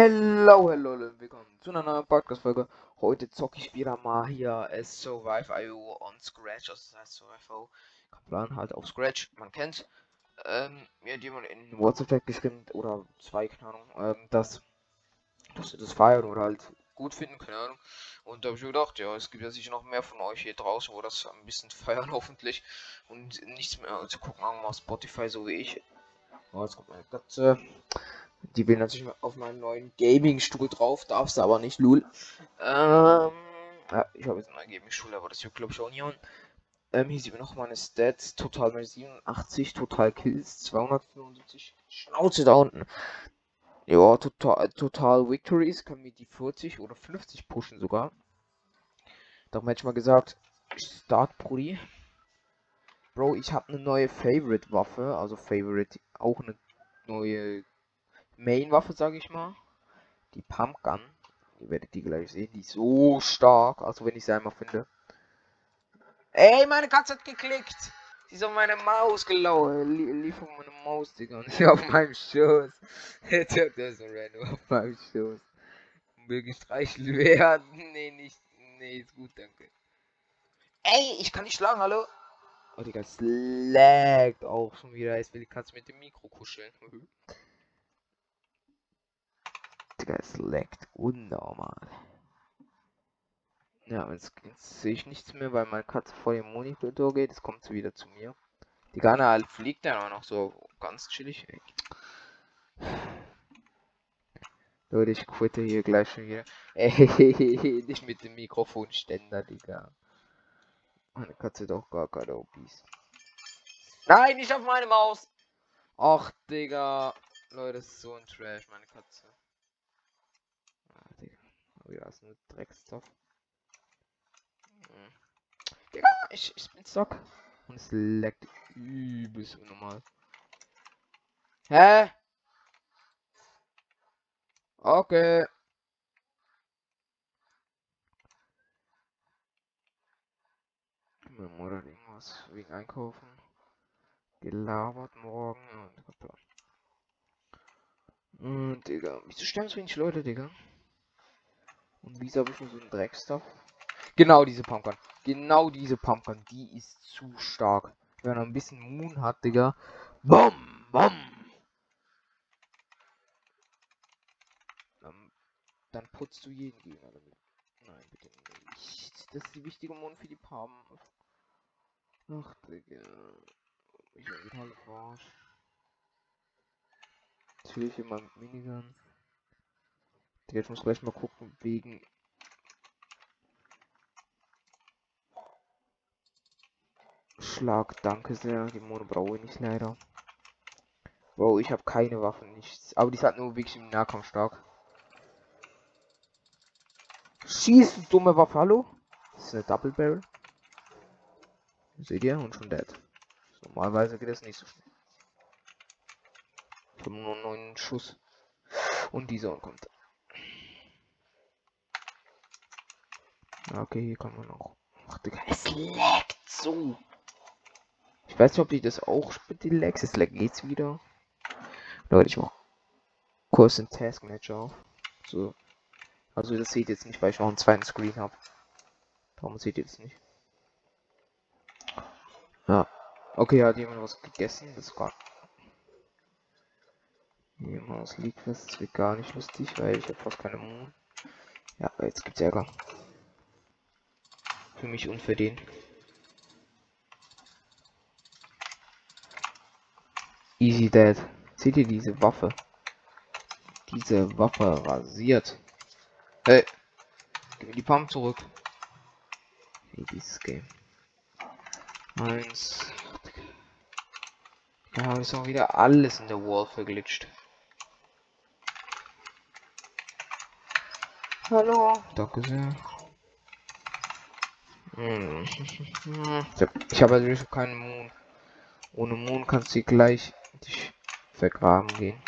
Hello, hello, Leute, willkommen zu einer neuen Podcast-Folge. Heute zocke ich wieder mal hier es Survive.io on Scratch, also das heißt Survive.io. Plan halt auf Scratch, man kennt. Ähm, mir hat jemand in WhatsApp geschrieben, oder zwei, keine Ahnung, ähm, dass, dass sie das feiern oder halt gut finden, keine Ahnung. Und da habe ich gedacht, ja, es gibt ja sicher noch mehr von euch hier draußen, wo das ein bisschen feiern hoffentlich und nichts mehr zu gucken haben auf Spotify, so wie ich. Oh, jetzt kommt meine Katze. Die will natürlich auf meinen neuen Gaming-Stuhl drauf, darf sie aber nicht, lul. Ähm, ja, ich habe jetzt einen neuen Gaming-Stuhl, aber das juckt glaube ich auch niemand. Ähm, hier sieht man noch meine Stats. Total mal 87, Total Kills 275. Schnauze da unten. Ja, total, total Victories kann mir die 40 oder 50 pushen sogar. Darum hätte ich mal gesagt, Start Brudi. Bro, ich habe eine neue Favorite Waffe, also Favorite, auch eine neue Main-Waffe, sage ich mal. Die Pumpgun. Ihr werdet die gleich sehen. Die ist so stark. Also wenn ich sie einmal finde. Ey, meine Katze hat geklickt. Sie ist auf meine Maus gelaufen. Lief auf meine Maus, Digga. Und auf meinem Schoß. Jetzt hört so random auf meinem Schoß. Will gestreichelt werden. Nee, nicht. Nee, ist gut, danke. Ey, ich kann nicht schlagen, hallo? Oh, Digga, es laggt auch schon wieder. Jetzt will die Katze mit dem Mikro kuscheln. Digga, es leckt unnormal. Ja, jetzt, jetzt sehe ich nichts mehr, weil meine Katze vor dem Monitor geht. Jetzt kommt sie wieder zu mir. Die Gana halt fliegt dann auch noch so ganz chillig. Ey. Leute, ich quitte hier gleich schon wieder. Ey, nicht mit dem Mikrofonständer, Digga. Meine Katze doch gar keine OPs. Nein, nicht auf meine Maus! Ach, Digga. Leute, das ist so ein Trash, meine Katze. Ja, ist nur Dreckstoff. Hm. Digga, ich, ich bin stock. Und es leckt übelst unnormal. Hä? Okay. Meine Mutter irgendwas wegen Einkaufen gelabert morgen und Und Digga, wieso sterben so wenig Leute, Digga? Und wieso habe ich nur so einen Dreckstuff? Genau diese Pumpgun. Genau diese Pumpgun. Die ist zu stark. Wenn man ein bisschen Moon hat, Digga. Bom, bom. Dann, dann putzt du jeden Gegner damit. Nein, bitte nicht. Das ist die wichtige Moon für die Pump. Ach, Digga. Ich bin total verarscht. Natürlich immer mit Minigun. Ich muss gleich mal gucken wegen Schlag. Danke sehr. Die Mono brauche ich nicht leider. Bro, ich habe keine Waffen, nichts. Aber die sind nur wirklich im Nahkampf stark. Schieß, dumme Waffe, hallo? Das ist eine Double Barrel. Seht ihr? Und schon dead. Normalerweise geht das nicht so schnell. Ich habe nur neun Schuss. Und dieser kommt. Okay, hier kann man auch. Ach, Digga, es leckt so. Ich weiß nicht, ob ich das auch mit den Lags. Es leckt geht's wieder. Leute, ich mach kurz den Task Manager auf. So. Also das seht ihr jetzt nicht, weil ich noch einen zweiten Screen habe. Darum seht ihr das nicht. Ja. Okay, hat jemand was gegessen? Das war. Jemand liegt was. Das wird gar nicht lustig, weil ich habe fast keine Moon. Ja, jetzt gibt's Ärger. Für mich unverdient. Easy Dead. Seht ihr diese Waffe? Diese Waffe rasiert. Hey. Gib mir die Pump zurück. Hey, dieses Game. Eins. Da ist auch wieder alles in der Wall verglitscht. Hallo. Danke sehr. Hm. Ich habe natürlich keinen Moon. Ohne Moon kannst du gleich dich vergraben gehen.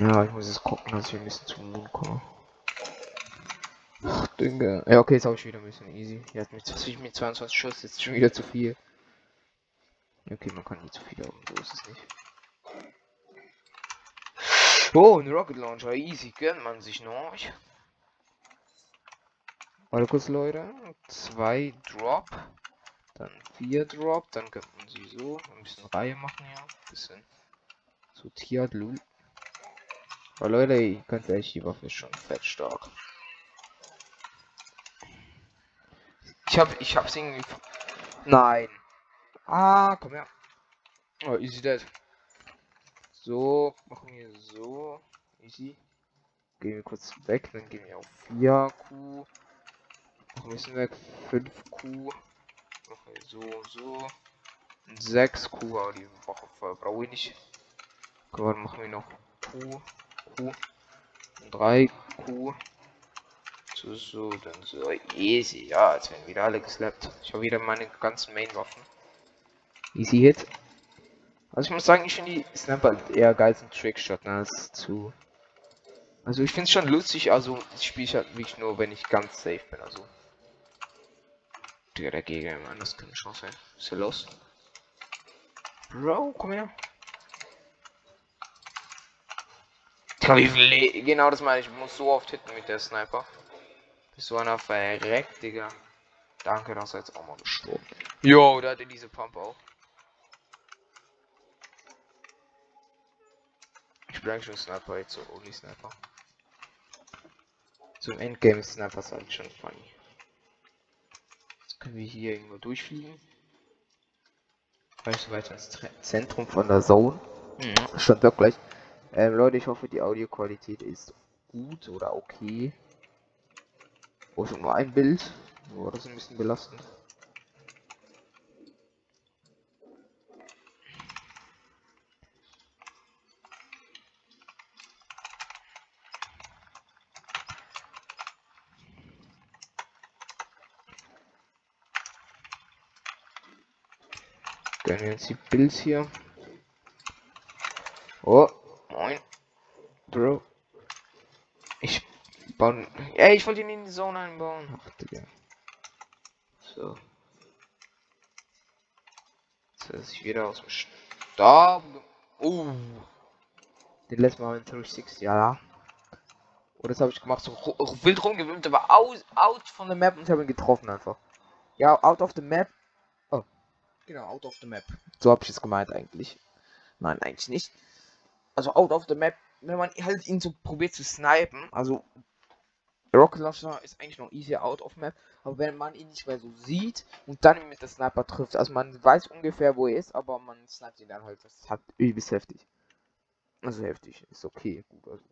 Ja, ich muss jetzt gucken, dass ich ein bisschen zum Moon komme. Ach, Dinge. Ja, okay, jetzt habe ich wieder ein bisschen easy. Jetzt mit, mit 22 Schuss ist schon wieder zu viel. Okay, man kann nicht zu viel haben, so ist es nicht. Oh, ein Rocket Launcher, easy, gönnt man sich noch. Warte kurz, Leute. Zwei Drop. Dann vier Drop. Dann könnte man sie so ein bisschen Reihe machen, ja. Ein bisschen sortiert, lul. Aber Leute, ihr könnt echt, die Waffe schon fett stark. Ich hab, ich hab's irgendwie. Nein. Ah, komm her. Oh, easy dead. So, machen wir so. Easy. Gehen wir kurz weg, dann gehen wir auf 4Q. Noch ein bisschen weg. 5Q. Machen wir so, so. 6Q, aber die Woche brauche ich nicht. Okay, dann machen wir noch Q, Q. 3Q. So, so, dann so. Easy. Ja, jetzt werden wieder alle geslappt. Ich habe wieder meine ganzen Main-Waffen. Easy Hit. Also ich muss sagen, ich finde die Sniper eher geil zum Trickshot als zu. Also ich finde es schon lustig, also ich spiele halt wirklich nur, wenn ich ganz safe bin, also. Der dagegen, Mann, das kann eine Chance. Ist er los? Bro, komm her. Genau das meine ich, ich muss so oft hitten mit der Sniper. Bis so einer verreckt, Digga. Danke, dass er jetzt auch mal gestorben. Jo, da hatte diese Pump auch. Ich bin eigentlich schon Sniper, jetzt so Only Sniper. Zum Endgame ist Sniper halt schon funny. Jetzt können wir hier irgendwo durchfliegen. Vielleicht weiter ins Zentrum von der Zone. Mhm. Stand doch gleich. Ähm, Leute, ich hoffe, die Audioqualität ist gut oder okay. Oh, schon nur ein Bild. Oh, das ist ein bisschen belastend. Wir uns die Bills hier. Oh, moin. Bro. Ich bauen. Ey, ich wollte ihn in die Zone einbauen. Ach, Digga. So. Jetzt ist ich wieder aus dem Stab. Oh. Den letzten Mal in 360, ja. Oh, das habe ich gemacht, so wild rumgewimmt, aber out, out von der Map und ich habe ihn getroffen einfach. Ja, out of the map Genau, out of the map. So habe ich es gemeint eigentlich. Nein, eigentlich nicht. Also out of the map, wenn man halt ihn so probiert zu snipen, also Rocket Launcher ist eigentlich noch easy out of map, aber wenn man ihn nicht mehr so sieht und dann mit der Sniper trifft, also man weiß ungefähr wo er ist, aber man sniped ihn dann halt, das halt übelst heftig. Also heftig, ist okay, gut, also.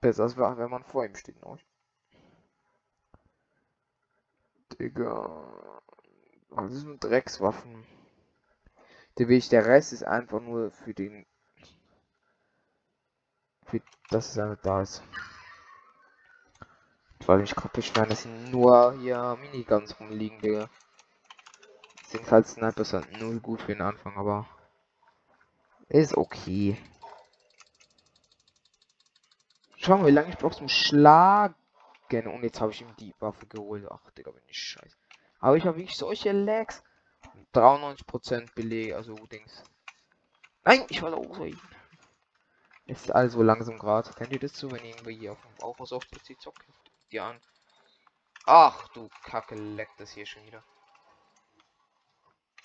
Besser als wenn man vor ihm steht, noch. Digga. Das sind Dreckswaffen. Der Weg, der Rest ist einfach nur für den. Für das ist einfach da ist. Weil ich beschweren, dass sind nur hier Miniguns rumliegen, Digga. Sind halt Snipers halt null gut für den Anfang, aber ist okay. Schauen wir, wie lange ich brauche zum Schlagen. Und jetzt habe ich ihm die Waffe geholt. Ach, Digga, bin ich scheiße. Aber ich habe wirklich solche Lags. 93% Beleg, also Dings. Nein, ich wollte auch so Ist also langsam gerade. Kennt ihr das so, wenn irgendwie hier auf dem Bauhaus auf PC zockt? Die an. Ach du Kacke, leckt das hier schon wieder.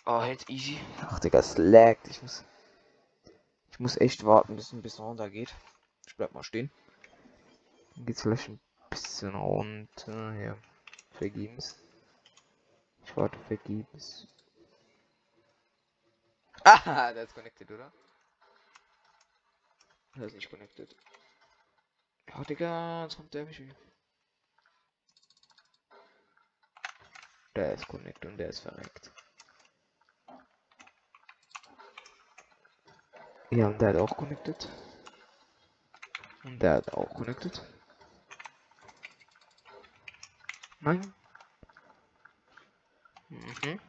Oh, jetzt easy. Ach, Digga, es laggt. Ich muss. Ich muss echt warten, bis ein bisschen runter geht. Ich bleib mal stehen. Dann geht's vielleicht ein bisschen runter. Ja. Vergebens. Warte vergebens. Ah, der ist connected, oder? Der ist nicht connected. Ja, Digga, jetzt kommt der mich. Der ist connected und der ist verreckt. Ja, und der hat auch connected. Und der hat auch connected. Nein. Mhm.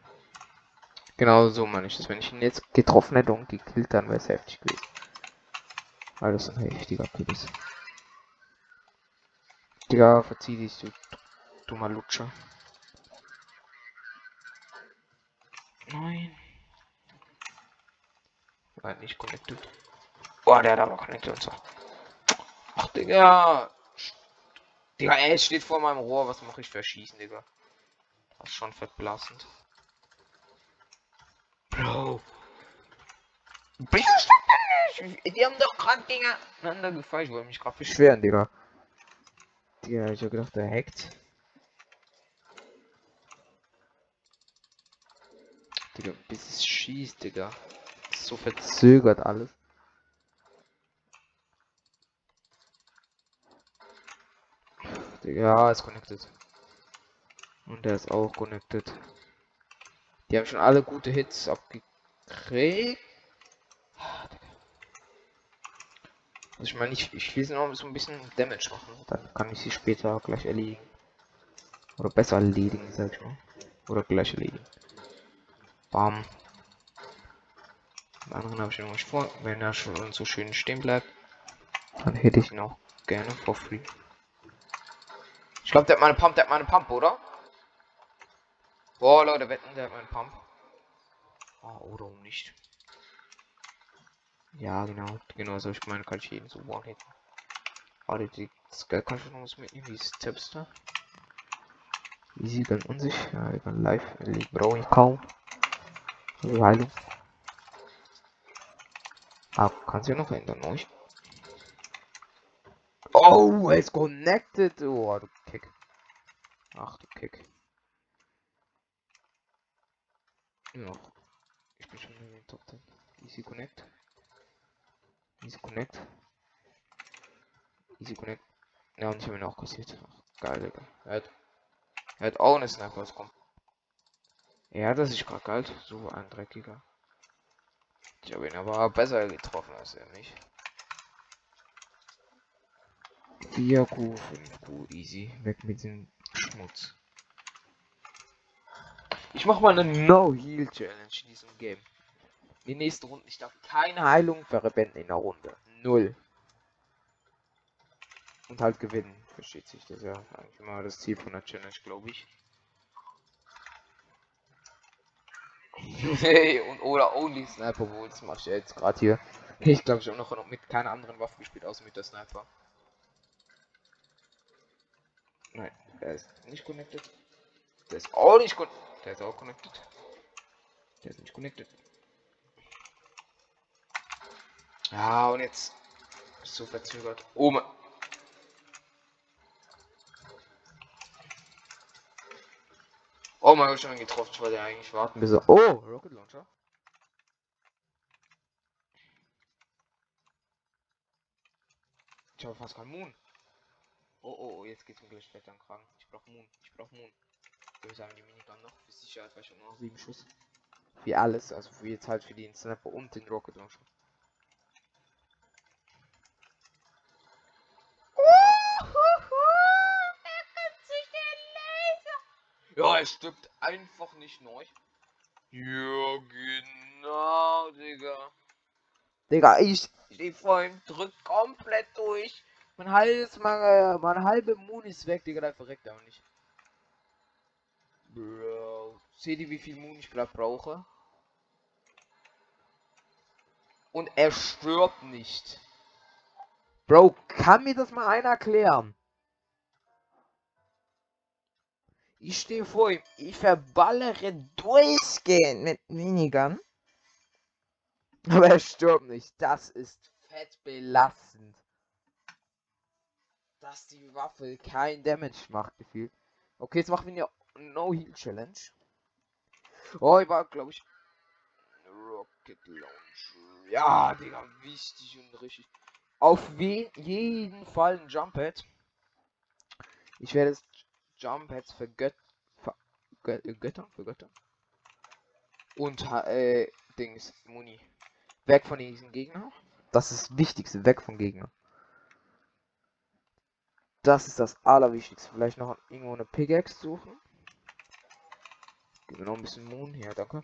Genau so meine ich das. Wenn ich ihn jetzt getroffen hätte und gekillt, dann wäre es heftig gewesen. Weil das ein heftiger Kill ist. Digga, verzieh dich, du dummer Lutscher. Nein. War nicht connected. Oh, der hat aber connected und so. Ach, Digga. Digga, es steht vor meinem Rohr. Was mache ich für Schießen, Digga? Das ist schon fett belastend. Bro. Die haben doch gerade Dinger aneinander gefallen. Ich wollte mich gerade beschweren, Digga. Digga, ich hab gedacht, der hackt. Digga, bis es schießt, Digga. So verzögert alles. Ja, ist connected. Und der ist auch connected. Die haben schon alle gute Hits abgekriegt. Also ich meine, ich, ich will sie noch so ein bisschen Damage machen. Dann kann ich sie später gleich erledigen. Oder besser erledigen, sag ich mal. Oder gleich erledigen. Bam. Den anderen habe ich noch nicht vor. Wenn er schon so schön stehen bleibt, dann hätte ich ihn auch gerne for free. Ich glaube, der hat meine Pump, der hat meine Pump, oder? Boah, Leute, wetten, der hat meinen Pump. Oh, oder nicht. Ja, genau. Genau so ich meine, kann ich jeden so one-hitten. Warte, die Skill kann ich was mitnehmen. Wie ist Tipster? Easy, ganz unsicher. Ja, ich kann live. Die brauche ich kaum. Die Heilung. Ah, kannst du ja noch ändern, euch. Oh, er ist connected. Oh, du Kick. Ach, du Kick. Ja. Ich bin schon in den Top 10. Easy Connect. Easy Connect. Easy Connect. Ja, und ich habe ihn auch kassiert. Ach, geil, Digga. Er hat, er hat auch eine Sniper kommen. Ja, das ist gerade kalt. So ein dreckiger. Ich habe ihn aber besser getroffen als er mich. 4 Q, 5 Q, easy. Weg mit dem Schmutz. Ich mache mal eine No-Heal-Challenge in diesem Game. Die nächste Runde. Ich darf keine Heilung verwenden in der Runde. Null. Und halt gewinnen. Versteht sich das ja eigentlich immer das Ziel von der Challenge, glaube ich. hey, und oder Only Sniper wohl, das mache ich jetzt gerade hier. Ich glaube, ich habe noch mit keiner anderen Waffe gespielt, außer mit der Sniper. Nein, er ist nicht connected. Der ist auch nicht connected. Der ist auch connected. Der ist nicht connected. Ja, und jetzt ist so verzögert. Oh mein. Oh mein Gott, schon getroffen. Ich wollte ja eigentlich warten bis er. Oh, Rocket Launcher. Ich habe fast keinen Moon. Oh, oh, oh, jetzt geht's mir gleich weiter an Kragen. Ich brauch Moon. Ich brauch Moon. Wir sagen die Minigun noch. Für Sicherheit, weil ich noch sieben Schuss. Wie alles. Also für jetzt halt für den Sniper und den Rocket Launcher. Ja, er stirbt einfach nicht neu. Ja, genau, Digga. Digga, ich stehe vor ihm, drück komplett durch. Mein halbes, mein, mein halbe Moon ist weg, Digga, der verreckt aber nicht. Seht ihr, wie viel Moon ich gerade brauche? Und er stirbt nicht. Bro, kann mir das mal einer erklären? Ich stehe vor ihm. Ich verballere durchgehend mit Minigern. Aber er stirbt nicht. Das ist fett belastend. Dass die Waffe kein Damage macht, gefühlt. Okay, jetzt machen wir eine No-Heal-Challenge. Oh, ich war, glaube ich. Rocket Launcher. Ja, Digga, wichtig und richtig. Auf jeden Fall ein Jump-Pad. Ich werde es für Gö Götter? Für Götter. Und äh, Dings, Muni. Weg von diesen Gegner. Das ist das Wichtigste, weg von Gegner. Das ist das Allerwichtigste. Vielleicht noch irgendwo eine Pickaxe suchen. Geben wir noch ein bisschen Moon. Ja, danke.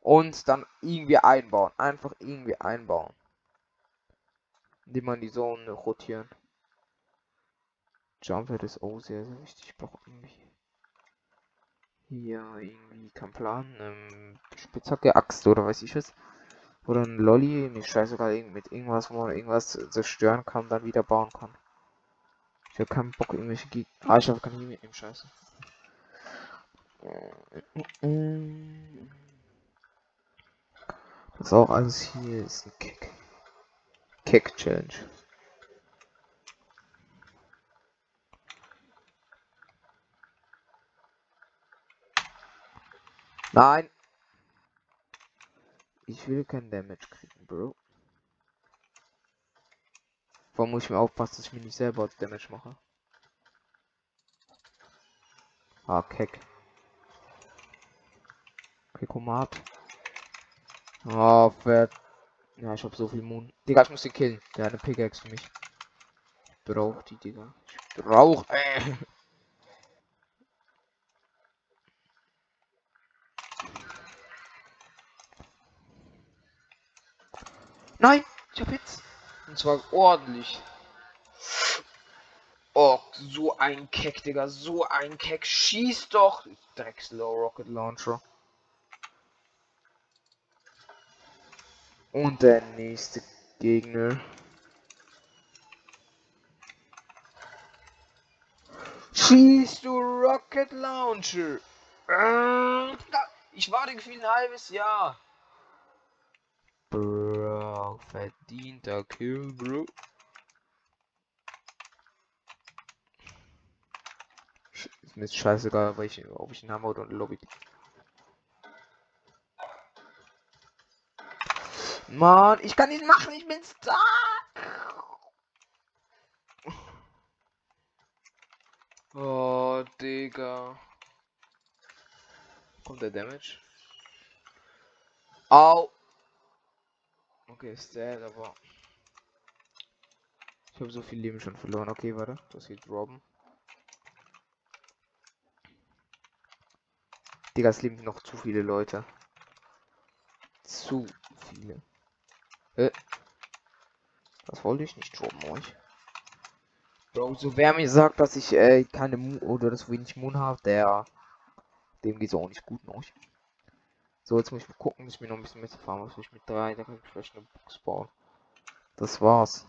Und dann irgendwie einbauen. Einfach irgendwie einbauen. Indem man die Zone rotieren. Jumper ist auch sehr, sehr wichtig. Ich brauche irgendwie hier irgendwie kein Plan. Ähm, Spitzhacke, Axt oder weiß ich was. Oder ein Lolly, nicht scheißegal, mit irgendwas, wo man irgendwas zerstören kann, dann wieder bauen kann. Ich habe keinen Bock, irgendwelche Gegner. Ah, ich habe keine mitnehmen, scheiße. Das auch alles hier ist ein Kick. Kick Challenge. Nein! Ich will kein Damage kriegen, Bro. Warum muss ich mir aufpassen, dass ich mir nicht selber Damage mache? Ah, Keck. Kekomat. Oh, fett. Ja, ich hab so viel Moon. Digga, ich muss den killen. Der hat eine Pickaxe für mich. Ich brauch die, Digga. Ich brauch. Äh. Nein, ich hab jetzt. Und zwar ordentlich. Oh, so ein Keck, Digga. So ein Keck. Schieß doch. Dreckslow Rocket Launcher. Und der nächste Gegner. Schieß du Rocket Launcher. Äh, ich warte gefühlt ein halbes Jahr. Bro, verdienter Kill, Bro. Ist mir scheißegal, ich, ob ich einen Hammer oder Lobby. Mann, ich kann nicht machen, ich bin stark. Oh, Digga. Kommt der Damage? Au. Okay, ist dead, aber... Ich habe so viel Leben schon verloren. Okay, warte. Das geht Robben. Digga, es leben noch zu viele Leute. Zu viele. Äh. Das wollte ich nicht droppen euch. Bro, so wer mir sagt, dass ich äh, keine Moon oder das wenig Moon habe, der dem geht es auch nicht gut noch. So, jetzt muss ich mal gucken, dass ich mir noch ein bisschen mitfahren was ich mit drei, da kann ich vielleicht eine Box bauen. Das war's.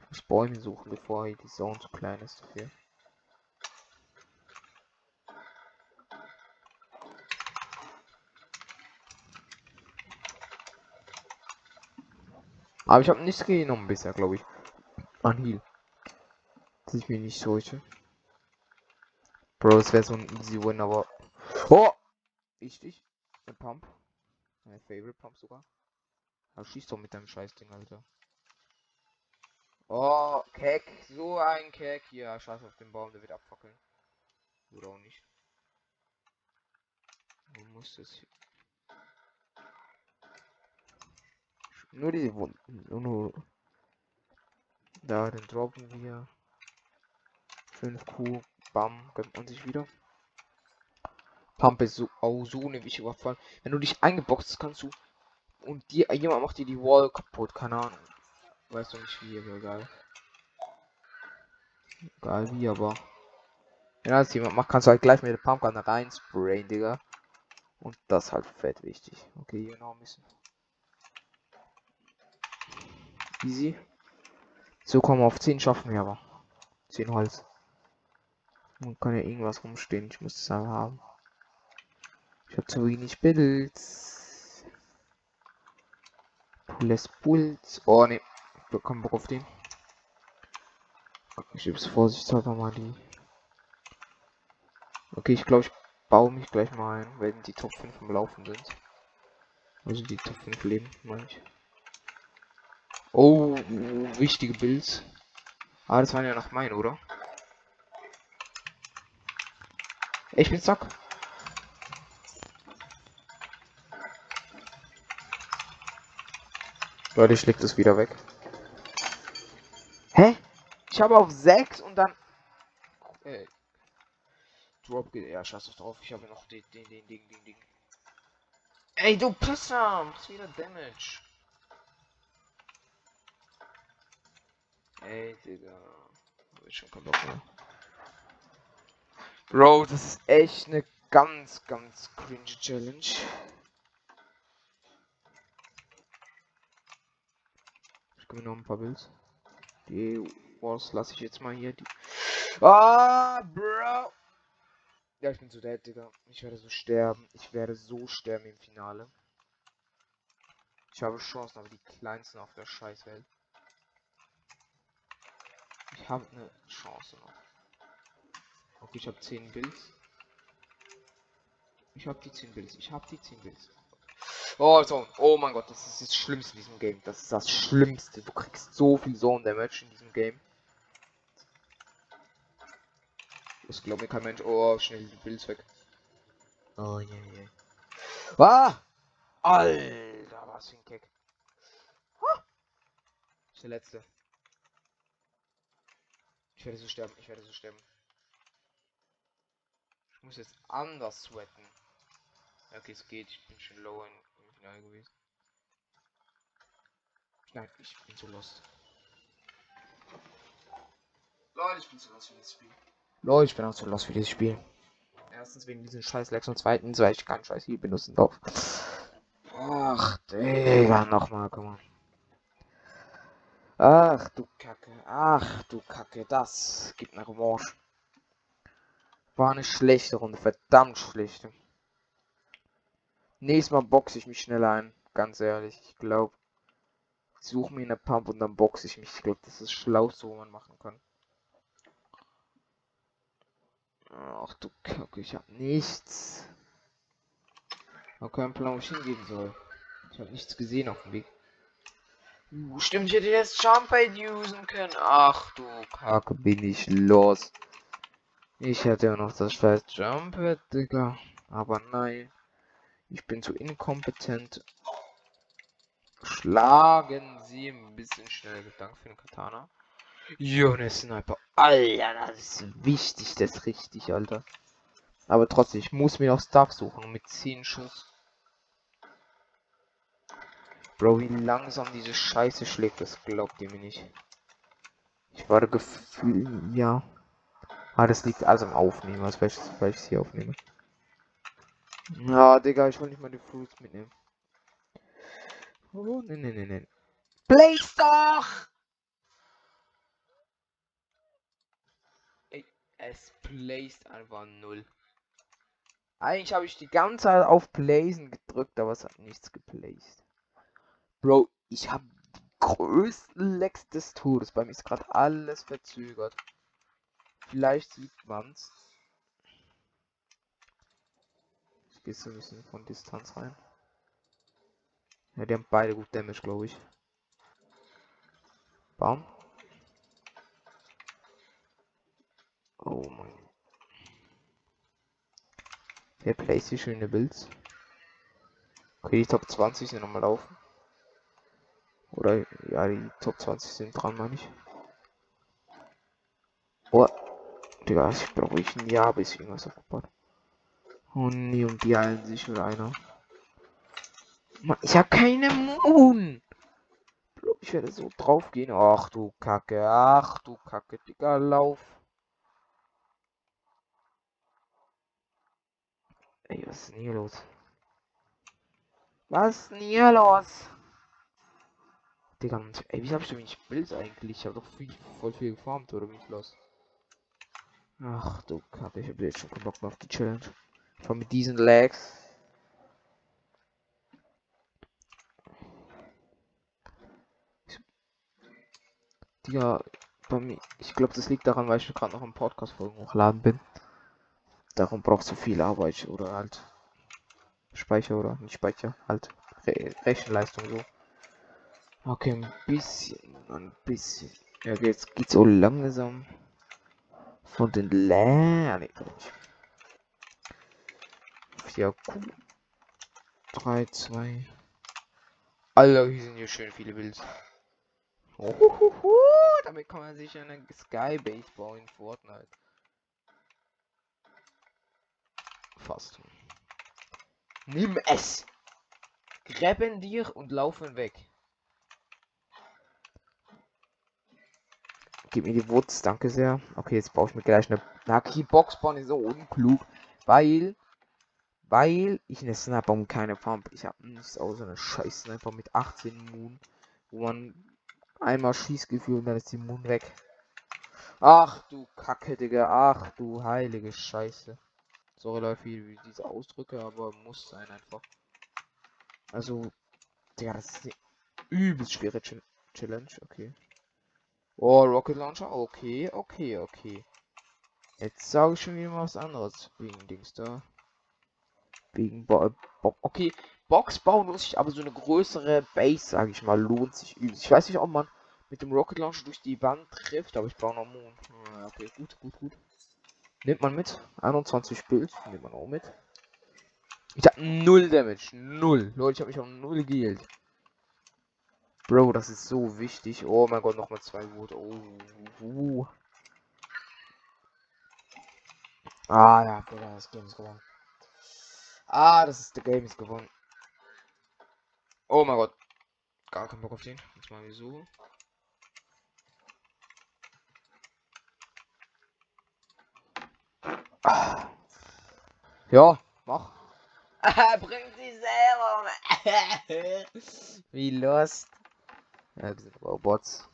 Ich muss Bäume suchen, bevor die Zone zu klein ist dafür. Aber ich habe nichts genommen bisher, glaube ich. An Heal. Das ich mir nicht solche. Bro, es wäre so ein easy win, aber. Oh! Wichtig. Ein Pump. Mein Favorite Pump sogar. Aber schießt doch mit deinem Scheißding, Alter. Oh, Keck. So ein Keck. Ja, scheiß auf den Baum, der wird abfackeln. Oder auch nicht. Wo muss das hier? Nur die Wunden. Nur da, den droppen wir. 5 Q. Bam. Gönnt man sich wieder. Pump ist so, auch so eine wichtige Waffe. Wenn du dich eingeboxt hast, kannst du. Und dir jemand macht dir die Wall kaputt. Keine Ahnung. Weißt du nicht wie, aber egal. Egal wie, aber. Ja, als jemand macht, kannst du halt gleich mit der Pumpgun rein sprayen, Digga. Und das halt fett wichtig. Okay, genau ein bisschen. Easy. So kommen wir auf 10 schaffen wir aber. 10 Holz. Man kann ja irgendwas rumstehen. Ich muss es aber haben. Ich habe zu wenig Bild. Pulles Puls. Oh ne. Ich Bock auf den. Ich es vorsichtshalber mal die. Okay, ich glaube, ich baue mich gleich mal ein, wenn die Top 5 im Laufen sind. Also die Top 5 leben, meine ich. Oh, wichtige Builds. Ah, das waren ja noch mein, oder? Ich bin zack. Leute, ich leg das wieder weg. Hä? Ich habe auf 6 und dann. Äh, Drop geht. Ja, scheiß doch drauf. Ich habe noch den, den, den, den, den, den. Ey, du Pisser! Das ist wieder Damage. Ey, Digga. Hab ich schon keinen Bock mehr. Bro, das ist echt eine ganz, ganz cringe Challenge. Ich komme noch ein paar Bills. Die Wars lasse ich jetzt mal hier. Die ah, Bro! Ja, ich bin so dead, Digga. Ich werde so sterben. Ich werde so sterben im Finale. Ich habe Chancen, aber die kleinsten auf der Scheißwelt. Ich habe eine Chance noch. Okay, ich habe 10 Bills. Ich habe die 10 Bills. Ich habe die 10 Bills. Oh, so. Oh mein Gott, das ist das Schlimmste in diesem Game. Das ist das Schlimmste. Du kriegst so viel Zone Damage in diesem Game. Das glaubt mir kein Mensch. Oh, schnell die Bills weg. Oh, je, yeah. Yeah. Ah! Alter, was für ein Keck. Ah! Ist der letzte. Ich werde so sterben. Ich werde so sterben. Ich muss jetzt anders sweaten. Okay, es geht. Ich bin schon low im Finale gewesen. Nein, ich bin zu lost. Leute, ich bin zu lost für das Spiel. Leute, ich bin auch zu lost für dieses Spiel. Erstens wegen diesen scheiß Lex und zweitens, weil ich keinen scheiß hier benutzen darf. Ach, Digga, nochmal, komm mal. Ach du Kacke, ach du Kacke, das gibt eine Revanche. War eine schlechte Runde, verdammt schlechte. Nächstes Mal boxe ich mich schnell ein, ganz ehrlich. Ich glaube, suche mir eine Pump und dann boxe ich mich. Ich glaube, das ist das Schlauste, wo man machen kann. Ach du Kacke, ich habe nichts. Hab keinen Plan, wo ich hingehen soll. Ich habe nichts gesehen auf dem Weg. Uh, stimmt, ich hätte jetzt Jumpade usen können. Ach du Kacke, bin ich los. Ich hätte ja noch das scheiß Jumpad, Digga. Aber nein. Ich bin zu inkompetent. Schlagen Sie ein bisschen schnell. Danke für den Katana. Jo, ne Sniper. Alter, das ist wichtig, das ist richtig, Alter. Aber trotzdem, ich muss mir noch Stuff suchen mit 10 Schuss. Bro, wie langsam diese Scheiße schlägt, das glaubt ihr mir nicht. Ich war Gefühl, ja. Ah, das liegt also im Aufnehmen, als welches, ich hier aufnehme. Ja, Digga, ich will nicht mal die Fruits mitnehmen. Oh, ne, ne, ne, ne. Blaze doch! Es placed einfach null. Eigentlich habe ich die ganze Zeit auf Plaisen gedrückt, aber es hat nichts geplaced. Bro, ich habe die größten Lecks des Todes. Bei mir ist gerade alles verzögert. Vielleicht sieht man's. Ich gehe so ein bisschen von Distanz rein. Ja, die haben beide gut Damage, glaube ich. Baum. Oh mein. Wer placed hier schöne Builds? Okay, die Top 20 sind nochmal laufen. Oder ja, die Top 20 sind dran, meine ich. Oh, Digga, ich brauche ich ein Jahr, bis ich irgendwas aufgebaut. Oh nee, und die heilen sich oder einer. Mann, ich habe keine Moon. Ich werde so drauf gehen. Ach du Kacke, ach du Kacke, Digga, lauf. Ey, was ist denn hier los? Was ist denn hier los? Digga, ey, wieso hab ich so wenig Bild eigentlich? Ich hab doch viel, voll viel gefarmt, oder wie los? Ach du Kacke, ich hab jetzt schon Bock auf die Challenge. Vor mit diesen Lags. Digga, bei mir, ich glaube, das liegt daran, weil ich gerade noch im Podcast-Folgen hochladen bin. Darum braucht so viel Arbeit oder halt Speicher oder nicht Speicher, halt Re Rechenleistung so. Okay, ein bisschen, ein bisschen. Ja, jetzt geht's so langsam von den Lernen. 4 Q 3, 2. Alter, hier sind hier schön viele Bilder. Oh, damit kann man sich eine Skybase bauen in Fortnite. Fast. Nimm es! Gräben dir und laufen weg. Gib mir die Wurz, danke sehr. Okay, jetzt brauche ich mir gleich eine Naki Boxbahn ist so unklug, weil weil ich eine Sniper und keine Pump. Ich habe nichts außer eine scheiß Sniper mit 18 Moon, wo man Einmal Schießgefühl und dann ist die Moon weg. Ach du Kacke, Digga. Ach du heilige Scheiße. Sorry Leute, wie diese Ausdrücke, aber muss sein einfach. Also, Digga, das ist eine übelst schwere Ch Challenge. Okay. Oh, Rocket Launcher. Okay, okay, okay. Jetzt sage ich schon wieder was anderes. Wegen Dings da. Wegen Bo Bo Okay, Box bauen muss ich aber so eine größere Base, sage ich mal, lohnt sich übelst. Ich weiß nicht, ob man mit dem Rocket Launcher durch die Wand trifft, aber ich baue noch Moon. Ah, okay, gut, gut, gut. Nimmt man mit. 21 Bild. Nimmt man auch mit. Ich hab null Damage. Null. Leute, ich habe mich auch null geheilt. Bro, das ist so wichtig. Oh mein Gott, nochmal zwei Wut. Oh. Uh. Ah ja, Digga, das Game ist gewonnen. Ah, das ist der Game ist gewonnen. Oh mein Gott. Gar keinen Bock auf den. Jetzt mal wieso. Ah. Ja, mach. Bring sie selber. Wie lost. Ja, das sind Robots.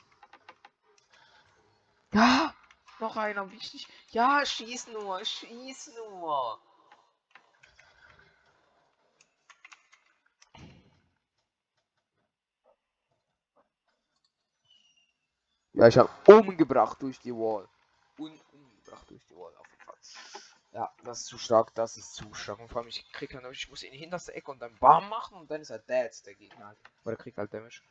Ja, noch einer wichtig. Ja, schieß nur, schieß nur. Ja, ich habe umgebracht durch die Wall. Und umgebracht durch die Wall auf jeden Fall. Ja, das ist zu stark, das ist zu stark. Und vor allem, ich krieg dann, ich muss in die hinterste Ecke und dann BAM machen und dann ist er dead, der Gegner. Oder kriegt halt Damage.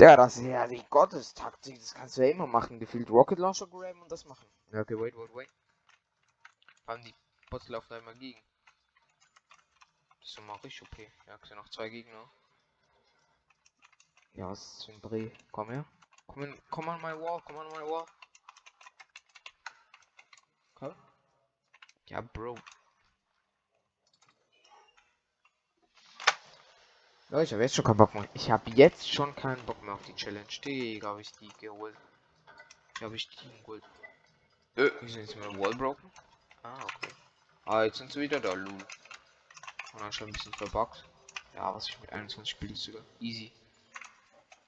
Ja, das ist ja die Gottestaktik, das kannst du ja immer machen. Gefühlt Rocket Launcher graben und das machen. Ja, okay, wait, wait, wait. Allem die Bots laufen da immer gegen. Das ist mal richtig okay. Ja, sind noch zwei Gegner. Ja, was ist für ein Dreh? Komm her. Komm, in, komm an my wall, komm an my wall. Komm. Ja, Bro. Leute, ich habe jetzt schon keinen Bock mehr. Ich habe jetzt schon keinen Bock mehr auf die Challenge. Digga, habe ich die geholt. Ich habe ich die geholt. Äh, wie sind jetzt meine Wall broken? Ah, okay. Ah, jetzt sind sie wieder da, Lul. Und dann schon ein bisschen verbuggt. Ja, was ich mit 21 Spielen sogar. Easy.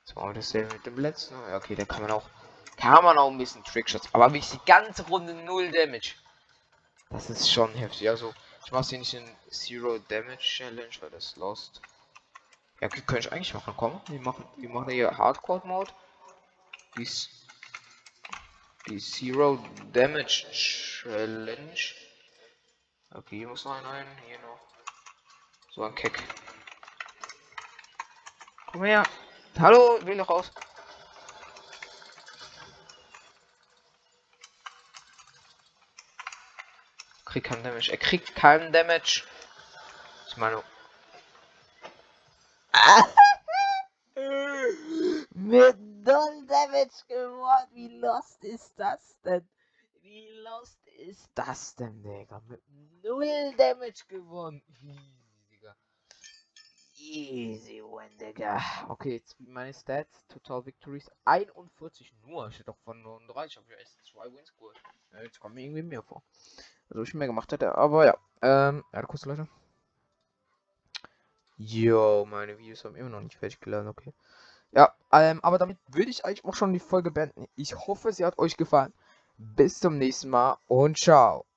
So, und dasselbe mit dem letzten. Ja, okay, da kann man auch. Kann man auch ein bisschen Trickshots. Aber wie ich die ganze Runde null Damage. Das ist schon heftig. Also, ich mache hier nicht in Zero Damage Challenge, weil das lost. Ja, könnte ich eigentlich machen. Komm, wir machen, wir machen hier Hardcore Mode. Die, die Zero Damage Challenge. Okay, hier muss noch ein, ein hier noch. So ein Keck. Komm her. Hallo, will noch raus. Kriegt keinen Damage. Er kriegt keinen Damage. Ich meine. Mit null Damage geworden. Wie lost ist das denn? Wie lost ist das denn, Digga? Mit null Damage gewonnen. Easy win, Digga. Okay, jetzt meine Stats. Total Victories 41 nur. Ich hätte doch von 39. Ich habe ja erst zwei Wins geholt. Jetzt kommen mir irgendwie mehr vor. Also ich mehr gemacht hätte. Aber ja. Ähm, ja, kurz Leute. Yo, meine Videos haben immer noch nicht fertig geladen, okay. Ja, ähm, aber damit würde ich eigentlich auch schon die Folge beenden. Ich hoffe, sie hat euch gefallen. Bis zum nächsten Mal und ciao.